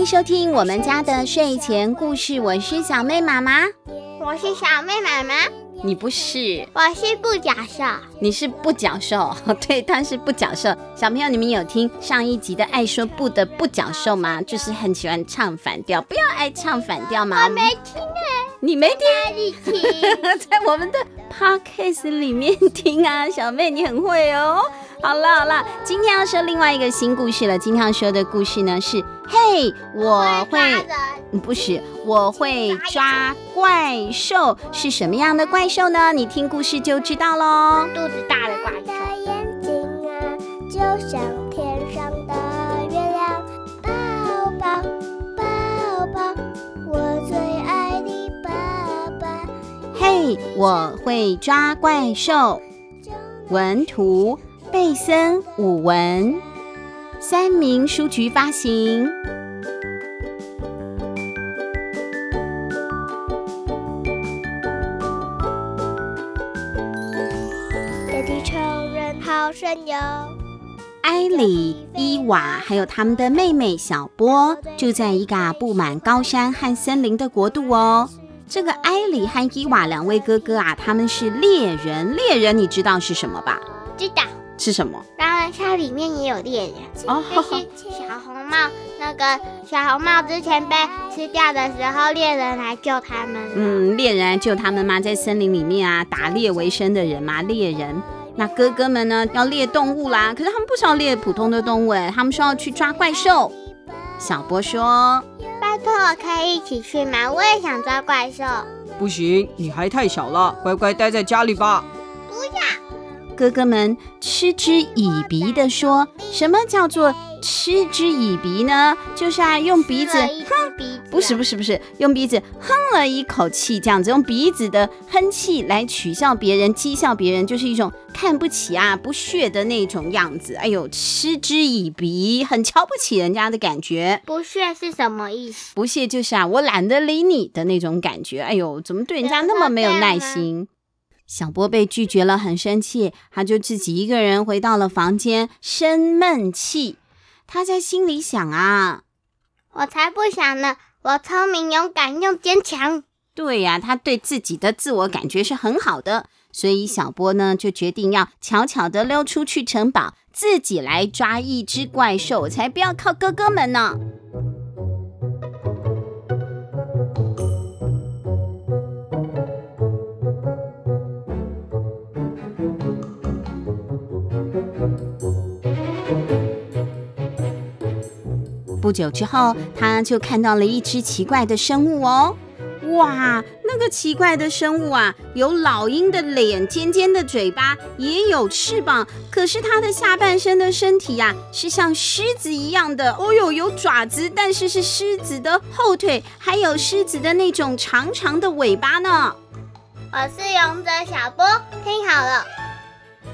迎收听我们家的睡前故事，我是小妹妈妈，我是小妹妈妈，你不是，我是不角兽，你是不角兽，对，他是不角兽。小朋友，你们有听上一集的爱说不的不角兽吗？就是很喜欢唱反调，不要爱唱反调吗？我没听哎，你没听，在我们的 podcast 里面听啊，小妹你很会哦。好了好了，今天要说另外一个新故事了。今天要说的故事呢是，嘿，我会，不是，我会抓怪兽，是什么样的怪兽呢？你听故事就知道喽。肚子大的怪兽。眼睛啊，就像嘿，我会抓怪兽，文图。贝森武文，三明书局发行。野地穷人好神游。艾里、伊娃还有他们的妹妹小波，住在一个布满高山和森林的国度哦。这个埃里和伊瓦两位哥哥啊，他们是猎人。猎人，你知道是什么吧？知道。是什么？当然，它里面也有猎人。哦，就是小红帽，那个小红帽之前被吃掉的时候，猎人来救他们。嗯，猎人来救他们吗？在森林里面啊，打猎为生的人吗，猎人。那哥哥们呢，要猎动物啦。可是他们不是要猎普通的动物，哎，他们说要去抓怪兽。小波说：“拜托，我可以一起去吗？我也想抓怪兽。”不行，你还太小了，乖乖待在家里吧。不要。哥哥们嗤之以鼻地说：“什么叫做嗤之以鼻呢？就是啊，用鼻子哼，不是不是不是，用鼻子哼了一口气，这样子用鼻子的哼气来取笑别人、讥笑别人，就是一种看不起啊、不屑的那种样子。哎呦，嗤之以鼻，很瞧不起人家的感觉。不屑是什么意思？不屑就是啊，我懒得理你的那种感觉。哎呦，怎么对人家那么没有耐心？”小波被拒绝了，很生气，他就自己一个人回到了房间，生闷气。他在心里想啊，我才不想呢，我聪明、勇敢又坚强。对呀，他对自己的自我感觉是很好的，所以小波呢就决定要悄悄地溜出去城堡，自己来抓一只怪兽，才不要靠哥哥们呢。不久之后，他就看到了一只奇怪的生物哦！哇，那个奇怪的生物啊，有老鹰的脸，尖尖的嘴巴，也有翅膀。可是它的下半身的身体呀，是像狮子一样的。哦哟，有爪子，但是是狮子的后腿，还有狮子的那种长长的尾巴呢。我是勇者小波，听好了，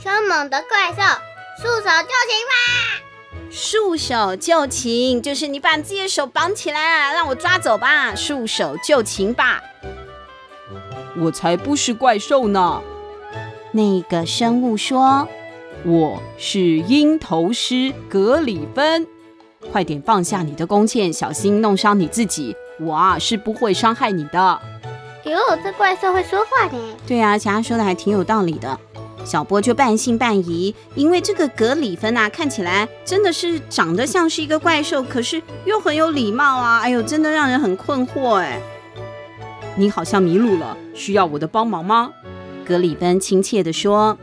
凶猛的怪兽，束手就擒吧！束手就擒，就是你把自己的手绑起来，让我抓走吧。束手就擒吧。我才不是怪兽呢。那个生物说：“我是鹰头狮格里芬，快点放下你的弓箭，小心弄伤你自己。我啊是不会伤害你的。”哟，这怪兽会说话呢。对啊，其他说的还挺有道理的。小波就半信半疑，因为这个格里芬啊，看起来真的是长得像是一个怪兽，可是又很有礼貌啊！哎呦，真的让人很困惑哎。你好像迷路了，需要我的帮忙吗？格里芬亲切地说。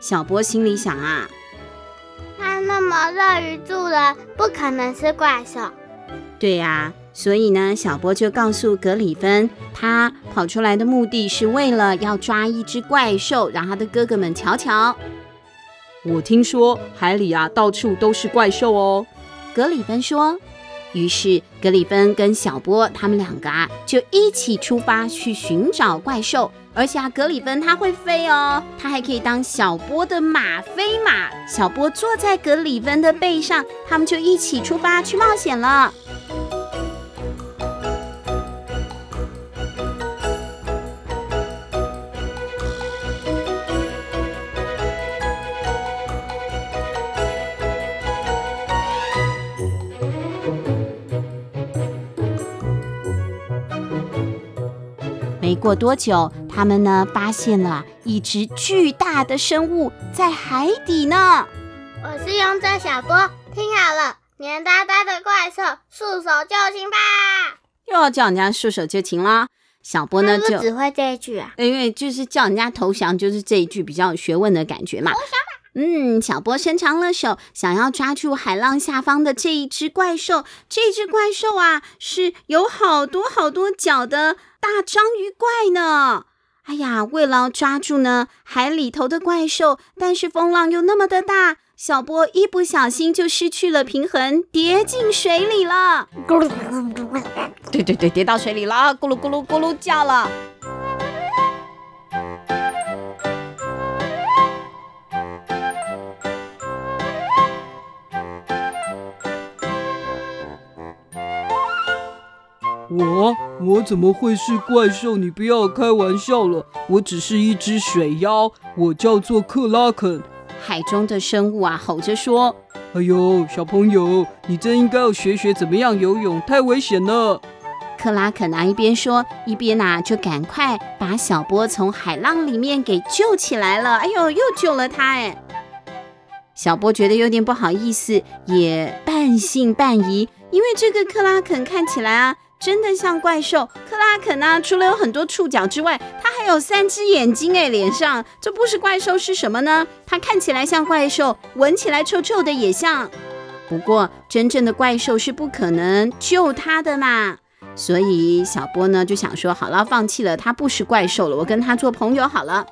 小波心里想啊，他那么乐于助人，不可能是怪兽。对呀。所以呢，小波就告诉格里芬，他跑出来的目的是为了要抓一只怪兽，让他的哥哥们瞧瞧。我听说海里啊，到处都是怪兽哦。格里芬说。于是格里芬跟小波他们两个啊，就一起出发去寻找怪兽。而且啊，格里芬他会飞哦，他还可以当小波的马飞马。小波坐在格里芬的背上，他们就一起出发去冒险了。过多久，他们呢发现了一只巨大的生物在海底呢。我是勇者小波，听好了，黏哒哒的怪兽，束手就擒吧！又要叫人家束手就擒啦。小波呢就只会这一句啊，因为就是叫人家投降，就是这一句比较有学问的感觉嘛。投降吧。嗯，小波伸长了手，想要抓住海浪下方的这一只怪兽。这只怪兽啊，是有好多好多脚的大章鱼怪呢。哎呀，为了抓住呢海里头的怪兽，但是风浪又那么的大，小波一不小心就失去了平衡，跌进水里了。咕噜咕噜咕噜，对对对，跌到水里了，咕噜咕噜咕噜叫了。我我怎么会是怪兽？你不要开玩笑了，我只是一只水妖，我叫做克拉肯。海中的生物啊，吼着说：“哎呦，小朋友，你真应该要学学怎么样游泳，太危险了。”克拉肯啊，一边说一边呐、啊，就赶快把小波从海浪里面给救起来了。哎呦，又救了他哎！小波觉得有点不好意思，也半信半疑，因为这个克拉肯看起来啊。真的像怪兽克拉肯啊！除了有很多触角之外，它还有三只眼睛诶，脸上这不是怪兽是什么呢？它看起来像怪兽，闻起来臭臭的也像。不过真正的怪兽是不可能救它的嘛，所以小波呢就想说，好了，放弃了，它不是怪兽了，我跟它做朋友好了。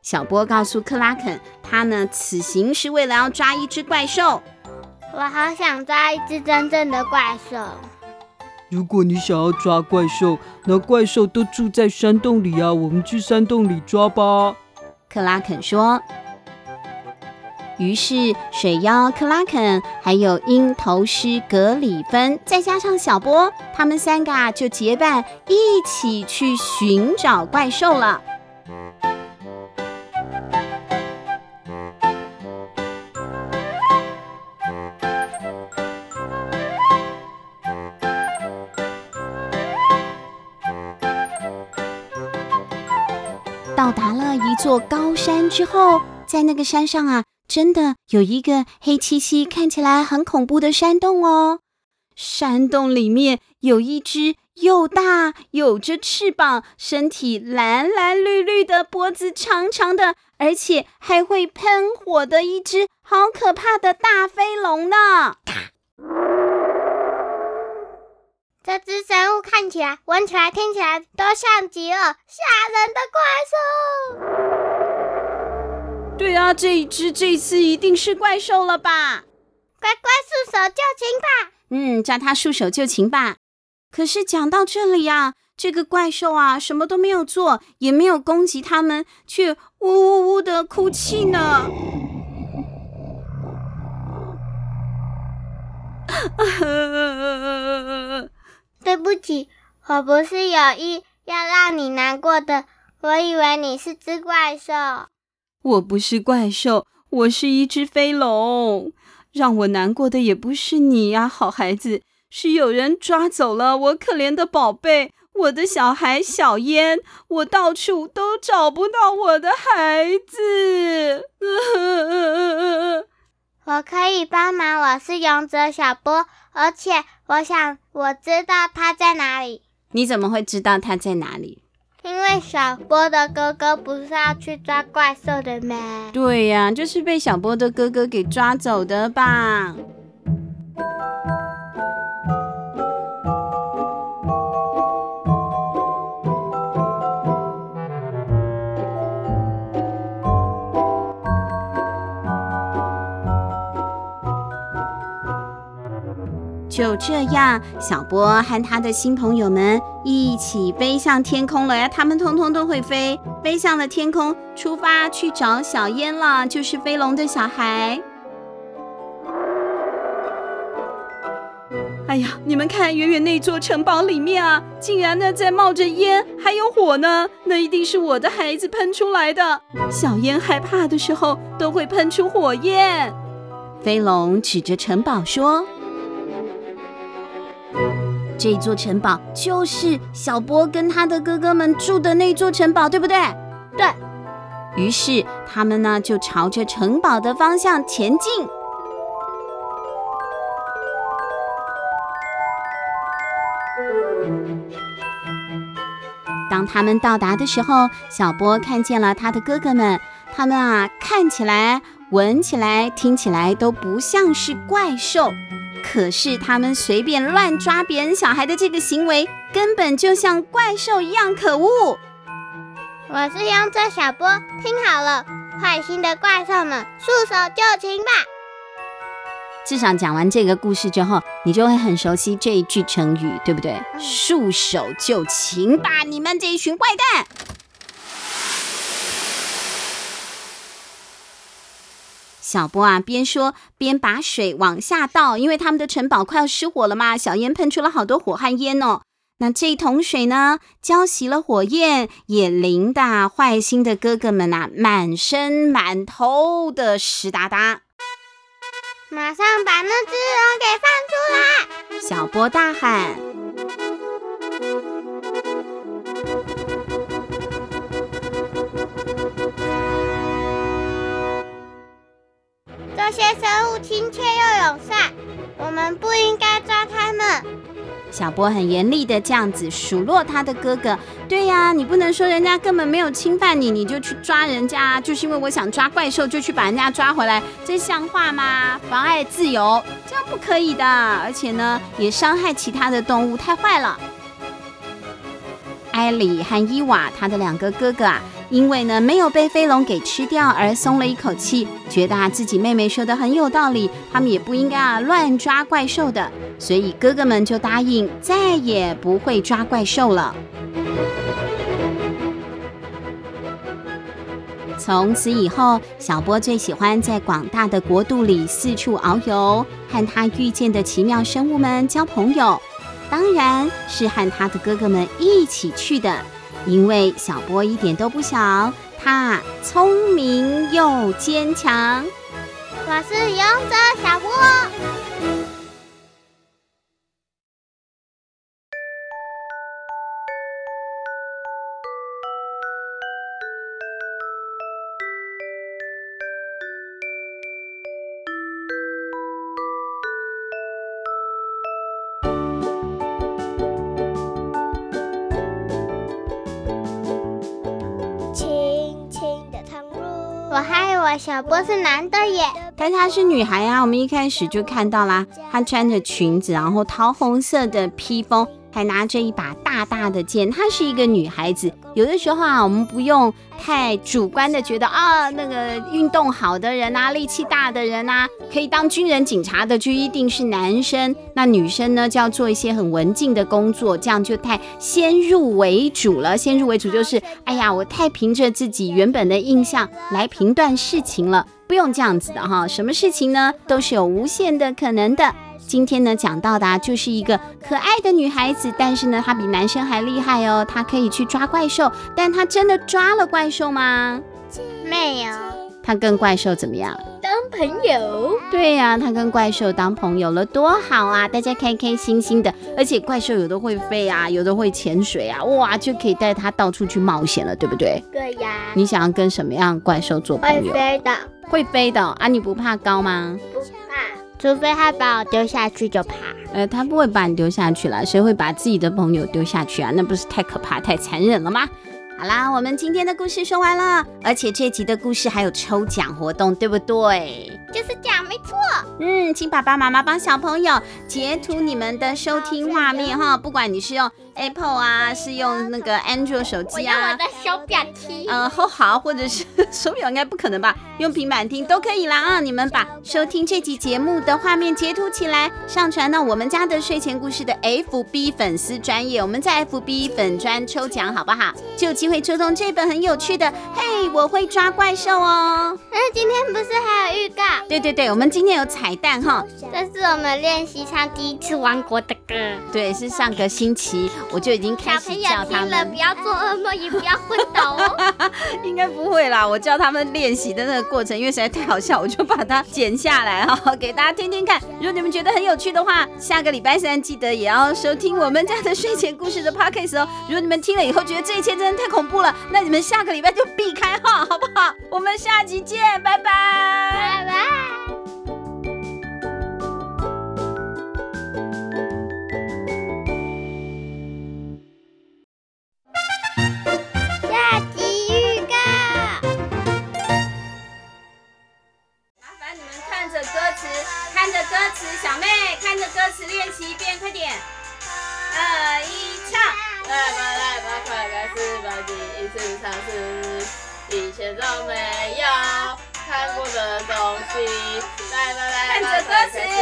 小波告诉克拉肯，他呢此行是为了要抓一只怪兽。我好想抓一只真正的怪兽。如果你想要抓怪兽，那怪兽都住在山洞里啊！我们去山洞里抓吧。克拉肯说。于是水妖克拉肯，还有鹰头狮格里芬，再加上小波，他们三个啊就结伴一起去寻找怪兽了。座高山之后，在那个山上啊，真的有一个黑漆漆、看起来很恐怖的山洞哦。山洞里面有一只又大、有着翅膀、身体蓝蓝绿绿的、脖子长长的，而且还会喷火的一只好可怕的大飞龙呢。这只生物看起来、闻起来、听起来都像极了吓人的怪兽。对啊，这一只这次一定是怪兽了吧？乖乖束手就擒吧。嗯，叫他束手就擒吧。可是讲到这里呀，这个怪兽啊，什么都没有做，也没有攻击他们，却呜呜呜的哭泣呢。对不起，我不是有意要让你难过的。我以为你是只怪兽。我不是怪兽，我是一只飞龙。让我难过的也不是你呀，好孩子，是有人抓走了我可怜的宝贝，我的小孩小烟。我到处都找不到我的孩子。我可以帮忙，我是勇者小波，而且我想我知道他在哪里。你怎么会知道他在哪里？因为小波的哥哥不是要去抓怪兽的吗？对呀，就是被小波的哥哥给抓走的吧。就这样，小波和他的新朋友们一起飞向天空了呀！他们通通都会飞，飞向了天空，出发去找小烟了，就是飞龙的小孩。哎呀，你们看，远远那座城堡里面啊，竟然呢在冒着烟，还有火呢！那一定是我的孩子喷出来的。小烟害怕的时候都会喷出火焰。飞龙指着城堡说。这座城堡就是小波跟他的哥哥们住的那座城堡，对不对？对。于是他们呢就朝着城堡的方向前进。当他们到达的时候，小波看见了他的哥哥们，他们啊看起来、闻起来、听起来都不像是怪兽。可是他们随便乱抓别人小孩的这个行为，根本就像怪兽一样可恶。我是勇者小波，听好了，坏心的怪兽们，束手就擒吧！至少讲完这个故事之后，你就会很熟悉这一句成语，对不对？嗯、束手就擒吧，你们这一群坏蛋！小波啊，边说边把水往下倒，因为他们的城堡快要失火了嘛，小烟喷出了好多火和烟哦。那这一桶水呢，浇熄了火焰，也淋得坏心的哥哥们呐、啊，满身满头的湿哒哒。马上把那只龙给放出来！小波大喊。这些生物亲切又友善，我们不应该抓它们。小波很严厉的这样子数落他的哥哥。对呀，你不能说人家根本没有侵犯你，你就去抓人家，就是因为我想抓怪兽，就去把人家抓回来，这像话吗？妨碍自由，这样不可以的。而且呢，也伤害其他的动物，太坏了。艾里和伊娃，他的两个哥哥啊，因为呢没有被飞龙给吃掉而松了一口气，觉得啊自己妹妹说的很有道理，他们也不应该啊乱抓怪兽的，所以哥哥们就答应再也不会抓怪兽了。从此以后，小波最喜欢在广大的国度里四处遨游，和他遇见的奇妙生物们交朋友。当然是和他的哥哥们一起去的，因为小波一点都不小，他聪明又坚强。我是勇者小波。我小波是男的耶，但她是女孩呀！我们一开始就看到啦，她穿着裙子，然后桃红色的披风。还拿着一把大大的剑，她是一个女孩子。有的时候啊，我们不用太主观的觉得啊，那个运动好的人啊，力气大的人啊，可以当军人、警察的就一定是男生。那女生呢，就要做一些很文静的工作，这样就太先入为主了。先入为主就是，哎呀，我太凭着自己原本的印象来评断事情了，不用这样子的哈。什么事情呢，都是有无限的可能的。今天呢，讲到的啊，就是一个可爱的女孩子，但是呢，她比男生还厉害哦，她可以去抓怪兽，但她真的抓了怪兽吗？没有。她跟怪兽怎么样？当朋友。对呀，她跟怪兽当朋友了，多好啊！大家开开心心的，而且怪兽有的会飞啊，有的会潜水啊，哇，就可以带她到处去冒险了，对不对？对呀。你想要跟什么样怪兽做朋友？会飞的。会飞的啊？你不怕高吗？不怕。除非他把我丢下去就怕，呃，他不会把你丢下去了，谁会把自己的朋友丢下去啊？那不是太可怕、太残忍了吗？好啦，我们今天的故事说完了，而且这集的故事还有抽奖活动，对不对？就是奖，没错。嗯，请爸爸妈妈帮小朋友截图你们的收听画面哈，不管你是用。Apple 啊，是用那个 Android 手机啊，我用我的手表听，嗯，好好，或者是手表应该不可能吧，用平板听都可以啦啊！你们把收听这期节目的画面截图起来，上传到我们家的睡前故事的 FB 粉丝专业，我们在 FB 粉专抽奖好不好？就有机会抽中这本很有趣的《嘿，我会抓怪兽》哦。嗯，今天不是还有预告？对对对，我们今天有彩蛋哈，这是我们练习唱第一次王国的歌，对，是上个星期。我就已经开始叫他们，不要做噩梦，也不要昏倒哦。应该不会啦，我教他们练习的那个过程，因为实在太好笑，我就把它剪下来哈，给大家听听看。如果你们觉得很有趣的话，下个礼拜三记得也要收听我们家的睡前故事的 podcast 哦。如果你们听了以后觉得这一切真的太恐怖了，那你们下个礼拜就避开哈，好不好？我们下集见，拜拜，拜拜。小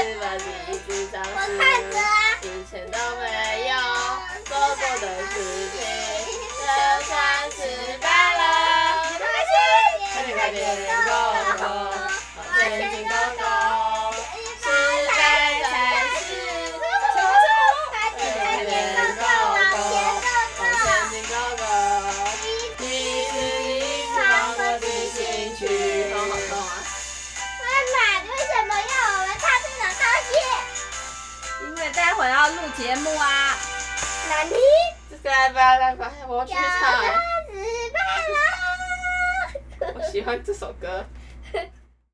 快来吧来吧，我要去唱。我喜欢这首歌。